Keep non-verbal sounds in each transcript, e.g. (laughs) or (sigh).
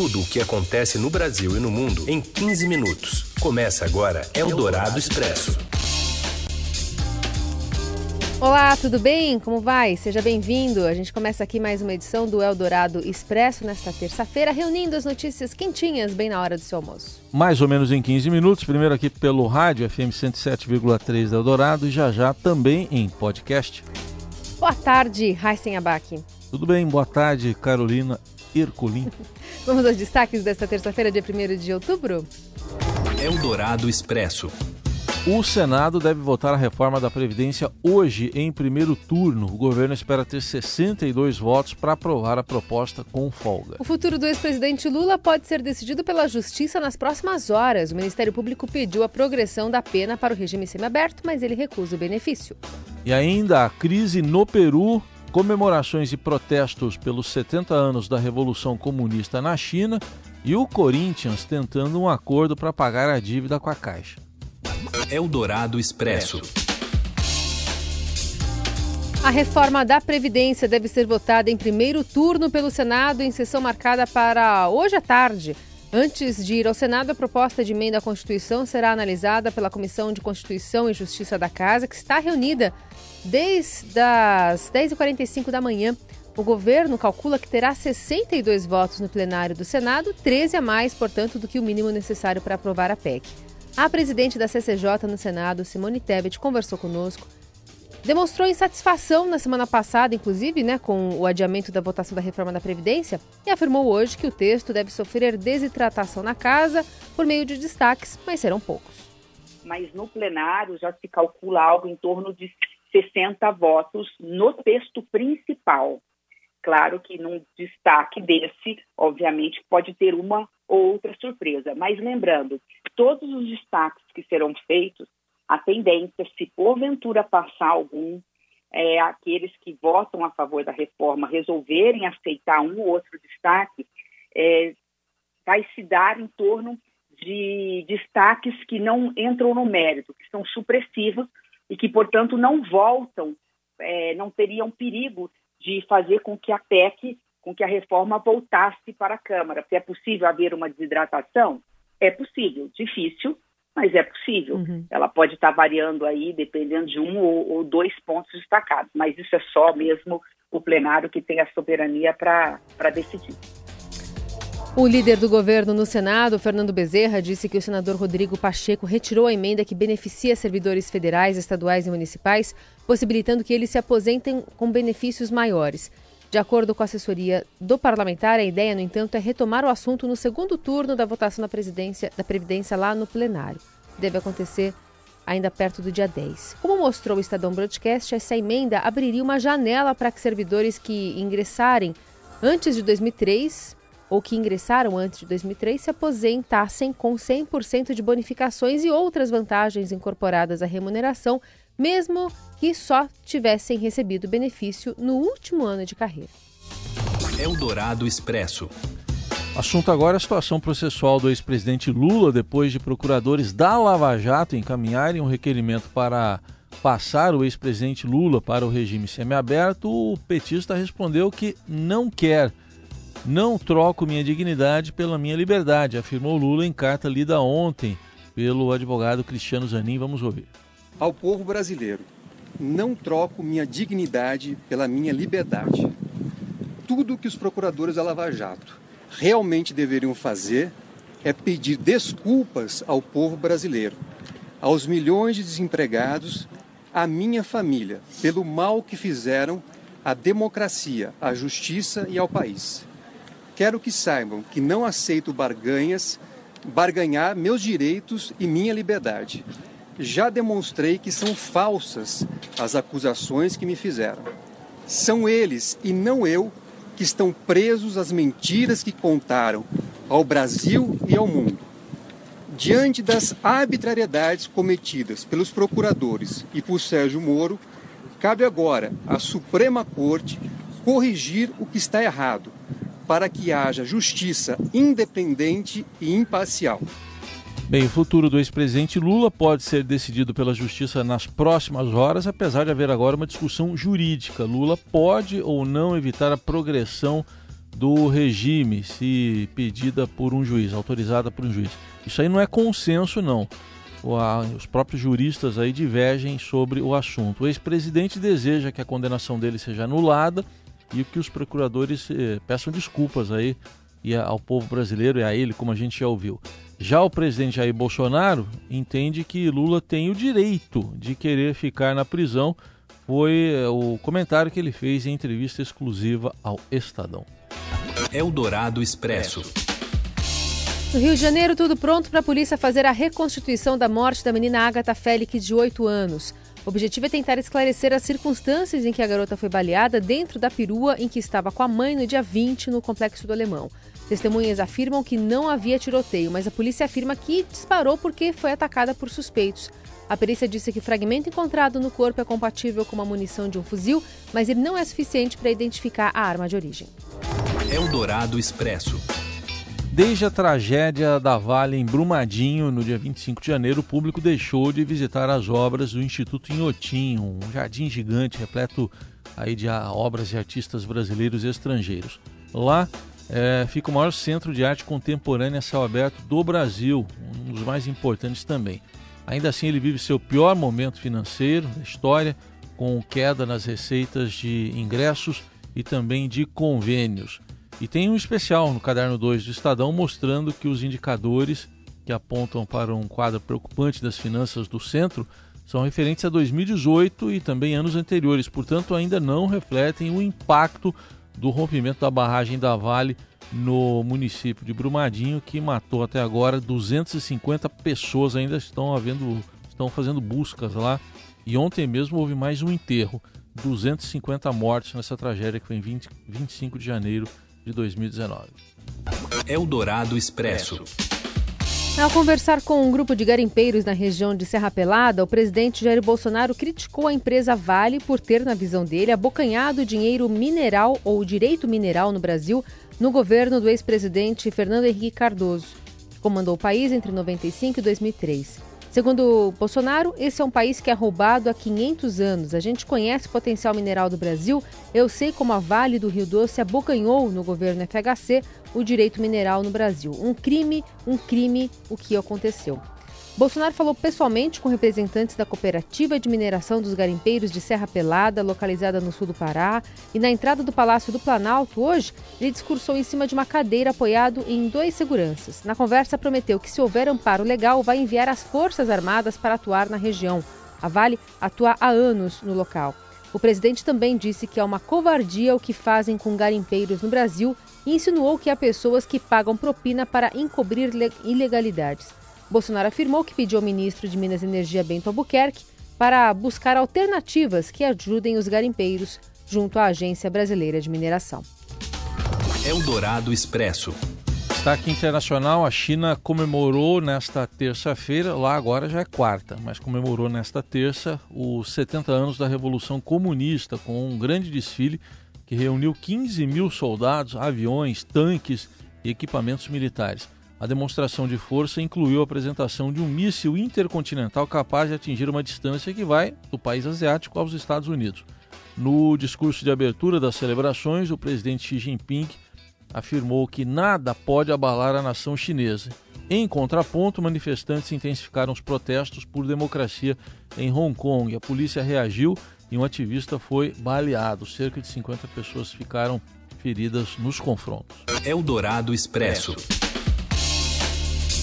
tudo o que acontece no Brasil e no mundo em 15 minutos. Começa agora Eldorado Expresso. Olá, tudo bem? Como vai? Seja bem-vindo. A gente começa aqui mais uma edição do Eldorado Expresso nesta terça-feira, reunindo as notícias quentinhas bem na hora do seu almoço. Mais ou menos em 15 minutos, primeiro aqui pelo rádio FM 107,3 da Eldorado e já já também em podcast. Boa tarde, Heisen Abac. Tudo bem? Boa tarde, Carolina Herculin. (laughs) Vamos aos destaques desta terça-feira, dia 1 de outubro? Eldorado Expresso. O Senado deve votar a reforma da Previdência hoje em primeiro turno. O governo espera ter 62 votos para aprovar a proposta com folga. O futuro do ex-presidente Lula pode ser decidido pela Justiça nas próximas horas. O Ministério Público pediu a progressão da pena para o regime semiaberto, mas ele recusa o benefício. E ainda a crise no Peru, comemorações e protestos pelos 70 anos da Revolução Comunista na China e o Corinthians tentando um acordo para pagar a dívida com a Caixa. Eldorado Expresso. A reforma da Previdência deve ser votada em primeiro turno pelo Senado em sessão marcada para hoje à tarde. Antes de ir ao Senado, a proposta de emenda à Constituição será analisada pela Comissão de Constituição e Justiça da Casa, que está reunida desde as 10h45 da manhã. O governo calcula que terá 62 votos no plenário do Senado, 13 a mais, portanto, do que o mínimo necessário para aprovar a PEC. A presidente da CCJ no Senado, Simone Tebet, conversou conosco. Demonstrou insatisfação na semana passada, inclusive, né, com o adiamento da votação da reforma da Previdência, e afirmou hoje que o texto deve sofrer desidratação na casa por meio de destaques, mas serão poucos. Mas no plenário já se calcula algo em torno de 60 votos no texto principal. Claro que num destaque desse, obviamente, pode ter uma ou outra surpresa. Mas lembrando, todos os destaques que serão feitos, a tendência, se porventura passar algum, é, aqueles que votam a favor da reforma resolverem aceitar um ou outro destaque, é, vai se dar em torno de destaques que não entram no mérito, que são supressivos e que, portanto, não voltam, é, não teriam perigo de fazer com que a PEC com que a reforma voltasse para a Câmara. Se é possível haver uma desidratação? É possível, difícil, mas é possível. Uhum. Ela pode estar variando aí, dependendo de um ou, ou, dois pontos destacados, mas isso é só mesmo o plenário que tem a soberania para decidir. O líder do governo no Senado, Fernando Bezerra, disse que o senador Rodrigo Pacheco retirou a emenda que beneficia servidores federais, estaduais e municipais, possibilitando que eles se aposentem com benefícios maiores. De acordo com a assessoria do parlamentar, a ideia, no entanto, é retomar o assunto no segundo turno da votação da, presidência, da Previdência lá no plenário. Deve acontecer ainda perto do dia 10. Como mostrou o Estadão Broadcast, essa emenda abriria uma janela para que servidores que ingressarem antes de 2003 ou que ingressaram antes de 2003 se aposentassem com 100% de bonificações e outras vantagens incorporadas à remuneração mesmo que só tivessem recebido benefício no último ano de carreira. Eldorado Expresso. Assunto agora é a situação processual do ex-presidente Lula depois de procuradores da Lava Jato encaminharem um requerimento para passar o ex-presidente Lula para o regime semiaberto. O petista respondeu que não quer. Não troco minha dignidade pela minha liberdade, afirmou Lula em carta lida ontem pelo advogado Cristiano Zanin. Vamos ouvir ao povo brasileiro: não troco minha dignidade pela minha liberdade. Tudo que os procuradores da Lava Jato realmente deveriam fazer é pedir desculpas ao povo brasileiro, aos milhões de desempregados, à minha família, pelo mal que fizeram à democracia, à justiça e ao país. Quero que saibam que não aceito barganhas, barganhar meus direitos e minha liberdade já demonstrei que são falsas as acusações que me fizeram. São eles e não eu que estão presos às mentiras que contaram ao Brasil e ao mundo. Diante das arbitrariedades cometidas pelos procuradores e por Sérgio Moro, cabe agora à Suprema Corte corrigir o que está errado, para que haja justiça independente e imparcial. Bem, o futuro do ex-presidente Lula pode ser decidido pela justiça nas próximas horas, apesar de haver agora uma discussão jurídica. Lula pode ou não evitar a progressão do regime, se pedida por um juiz, autorizada por um juiz. Isso aí não é consenso, não. Os próprios juristas aí divergem sobre o assunto. O ex-presidente deseja que a condenação dele seja anulada e que os procuradores eh, peçam desculpas aí e ao povo brasileiro e a ele, como a gente já ouviu. Já o presidente Jair Bolsonaro entende que Lula tem o direito de querer ficar na prisão. Foi eh, o comentário que ele fez em entrevista exclusiva ao Estadão. Eldorado Expresso. No Rio de Janeiro, tudo pronto para a polícia fazer a reconstituição da morte da menina Agatha Félix, de 8 anos. O objetivo é tentar esclarecer as circunstâncias em que a garota foi baleada dentro da perua em que estava com a mãe no dia 20 no Complexo do Alemão. Testemunhas afirmam que não havia tiroteio, mas a polícia afirma que disparou porque foi atacada por suspeitos. A perícia disse que o fragmento encontrado no corpo é compatível com uma munição de um fuzil, mas ele não é suficiente para identificar a arma de origem. Eldorado Expresso. Desde a tragédia da Vale em Brumadinho, no dia 25 de janeiro, o público deixou de visitar as obras do Instituto Inhotim, um jardim gigante repleto aí de obras de artistas brasileiros e estrangeiros. Lá é, fica o maior centro de arte contemporânea a céu aberto do Brasil, um dos mais importantes também. Ainda assim, ele vive seu pior momento financeiro da história, com queda nas receitas de ingressos e também de convênios. E tem um especial no caderno 2 do Estadão mostrando que os indicadores que apontam para um quadro preocupante das finanças do centro são referentes a 2018 e também anos anteriores, portanto, ainda não refletem o impacto do rompimento da barragem da Vale no município de Brumadinho, que matou até agora 250 pessoas. Ainda estão havendo, estão fazendo buscas lá. E ontem mesmo houve mais um enterro. 250 mortes nessa tragédia que foi em 20, 25 de janeiro de 2019. Eldorado Expresso. Ao conversar com um grupo de garimpeiros na região de Serra Pelada, o presidente Jair Bolsonaro criticou a empresa Vale por ter, na visão dele, abocanhado dinheiro mineral ou direito mineral no Brasil no governo do ex-presidente Fernando Henrique Cardoso, que comandou o país entre 95 e 2003. Segundo Bolsonaro, esse é um país que é roubado há 500 anos. A gente conhece o potencial mineral do Brasil. Eu sei como a Vale do Rio Doce abocanhou no governo FHC o direito mineral no Brasil. Um crime, um crime, o que aconteceu. Bolsonaro falou pessoalmente com representantes da cooperativa de mineração dos garimpeiros de Serra Pelada, localizada no sul do Pará, e na entrada do Palácio do Planalto, hoje, ele discursou em cima de uma cadeira apoiado em dois seguranças. Na conversa, prometeu que, se houver amparo legal, vai enviar as Forças Armadas para atuar na região. A Vale atua há anos no local. O presidente também disse que é uma covardia o que fazem com garimpeiros no Brasil e insinuou que há pessoas que pagam propina para encobrir ilegalidades. Bolsonaro afirmou que pediu ao ministro de Minas e Energia, Bento Albuquerque, para buscar alternativas que ajudem os garimpeiros junto à Agência Brasileira de Mineração. Eldorado Expresso. Destaque internacional: a China comemorou nesta terça-feira, lá agora já é quarta, mas comemorou nesta terça os 70 anos da Revolução Comunista, com um grande desfile que reuniu 15 mil soldados, aviões, tanques e equipamentos militares. A demonstração de força incluiu a apresentação de um míssil intercontinental capaz de atingir uma distância que vai do país asiático aos Estados Unidos. No discurso de abertura das celebrações, o presidente Xi Jinping afirmou que nada pode abalar a nação chinesa. Em contraponto, manifestantes intensificaram os protestos por democracia em Hong Kong. A polícia reagiu e um ativista foi baleado. Cerca de 50 pessoas ficaram feridas nos confrontos. Eldorado Expresso.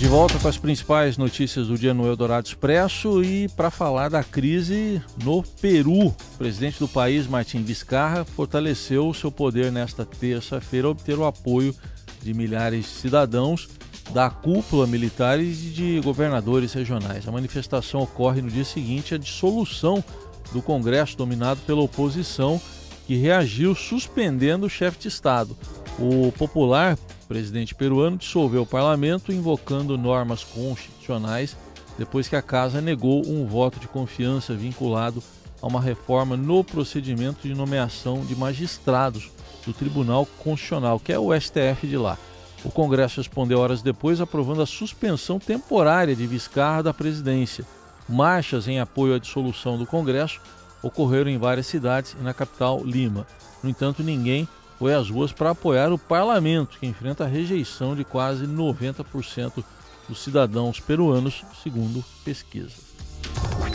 De volta com as principais notícias do dia no Eldorado Expresso e para falar da crise no Peru. O presidente do país, Martim Vizcarra, fortaleceu seu poder nesta terça-feira ao obter o apoio de milhares de cidadãos da cúpula militar e de governadores regionais. A manifestação ocorre no dia seguinte à dissolução do Congresso dominado pela oposição, que reagiu suspendendo o chefe de Estado. O popular presidente peruano dissolveu o parlamento invocando normas constitucionais depois que a casa negou um voto de confiança vinculado a uma reforma no procedimento de nomeação de magistrados do Tribunal Constitucional, que é o STF de lá. O Congresso respondeu horas depois aprovando a suspensão temporária de Vizcarra da presidência. Marchas em apoio à dissolução do Congresso ocorreram em várias cidades e na capital Lima. No entanto, ninguém foi às ruas para apoiar o parlamento, que enfrenta a rejeição de quase 90% dos cidadãos peruanos, segundo pesquisas.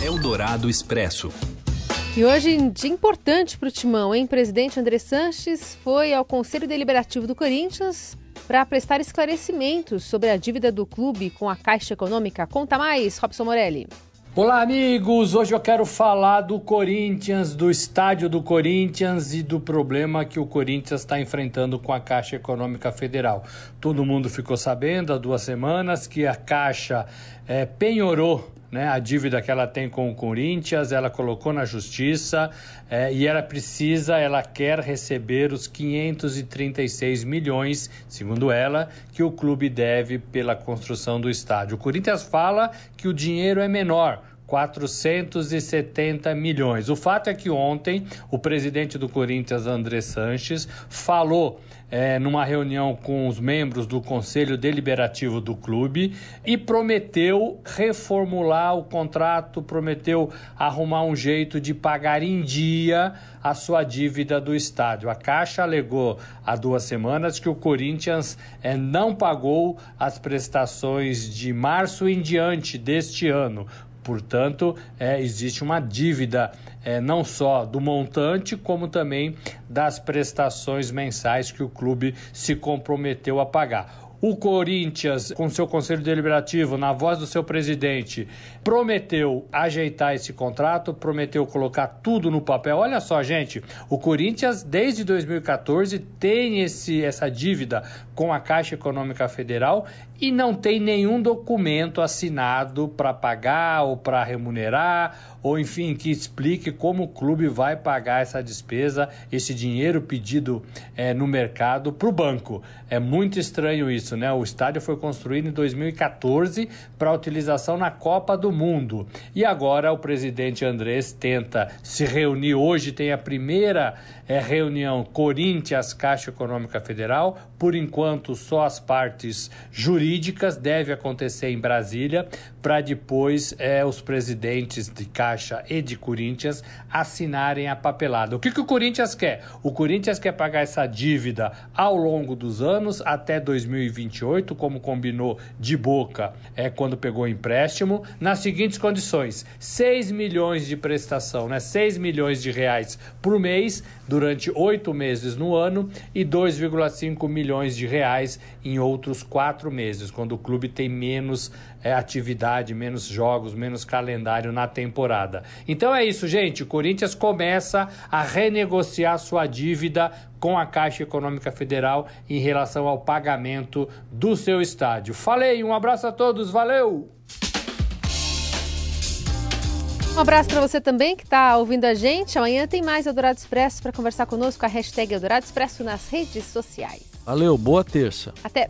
Eldorado Expresso. E hoje, dia importante para o Timão, hein? Presidente André Sanches foi ao Conselho Deliberativo do Corinthians para prestar esclarecimentos sobre a dívida do clube com a Caixa Econômica. Conta mais, Robson Morelli. Olá, amigos! Hoje eu quero falar do Corinthians, do estádio do Corinthians e do problema que o Corinthians está enfrentando com a Caixa Econômica Federal. Todo mundo ficou sabendo há duas semanas que a Caixa é, penhorou né, a dívida que ela tem com o Corinthians, ela colocou na justiça é, e ela precisa, ela quer receber os 536 milhões, segundo ela, que o clube deve pela construção do estádio. O Corinthians fala que o dinheiro é menor, 470 milhões. O fato é que ontem o presidente do Corinthians, André Sanches, falou é, numa reunião com os membros do Conselho Deliberativo do clube e prometeu reformular o contrato, prometeu arrumar um jeito de pagar em dia a sua dívida do estádio. A Caixa alegou há duas semanas que o Corinthians é, não pagou as prestações de março em diante deste ano. Portanto, é, existe uma dívida é, não só do montante, como também das prestações mensais que o clube se comprometeu a pagar. O Corinthians, com seu conselho deliberativo, na voz do seu presidente, prometeu ajeitar esse contrato, prometeu colocar tudo no papel. Olha só, gente, o Corinthians, desde 2014, tem esse, essa dívida com a Caixa Econômica Federal e não tem nenhum documento assinado para pagar ou para remunerar, ou enfim, que explique como o clube vai pagar essa despesa, esse dinheiro pedido é, no mercado para o banco. É muito estranho isso, né? O estádio foi construído em 2014 para utilização na Copa do Mundo. E agora o presidente Andrés tenta se reunir. Hoje tem a primeira é, reunião Corinthians Caixa Econômica Federal. Por enquanto, só as partes jurídicas deve acontecer em Brasília, para depois é, os presidentes de Caixa e de Corinthians assinarem a papelada. O que, que o Corinthians quer? O Corinthians quer pagar essa dívida ao longo dos anos, até 2028, como combinou de boca é, quando pegou o empréstimo, nas seguintes condições: 6 milhões de prestação, né? 6 milhões de reais por mês durante oito meses no ano e 2,5 milhões de reais em outros quatro meses, quando o clube tem menos é, atividade, menos jogos, menos calendário na temporada. Então é isso, gente. O Corinthians começa a renegociar sua dívida com a Caixa Econômica Federal em relação ao pagamento do seu estádio. Falei, um abraço a todos, valeu! Um abraço para você também que está ouvindo a gente. Amanhã tem mais Eldorado Expresso para conversar conosco. A hashtag Eldorado Expresso nas redes sociais. Valeu, boa terça. Até.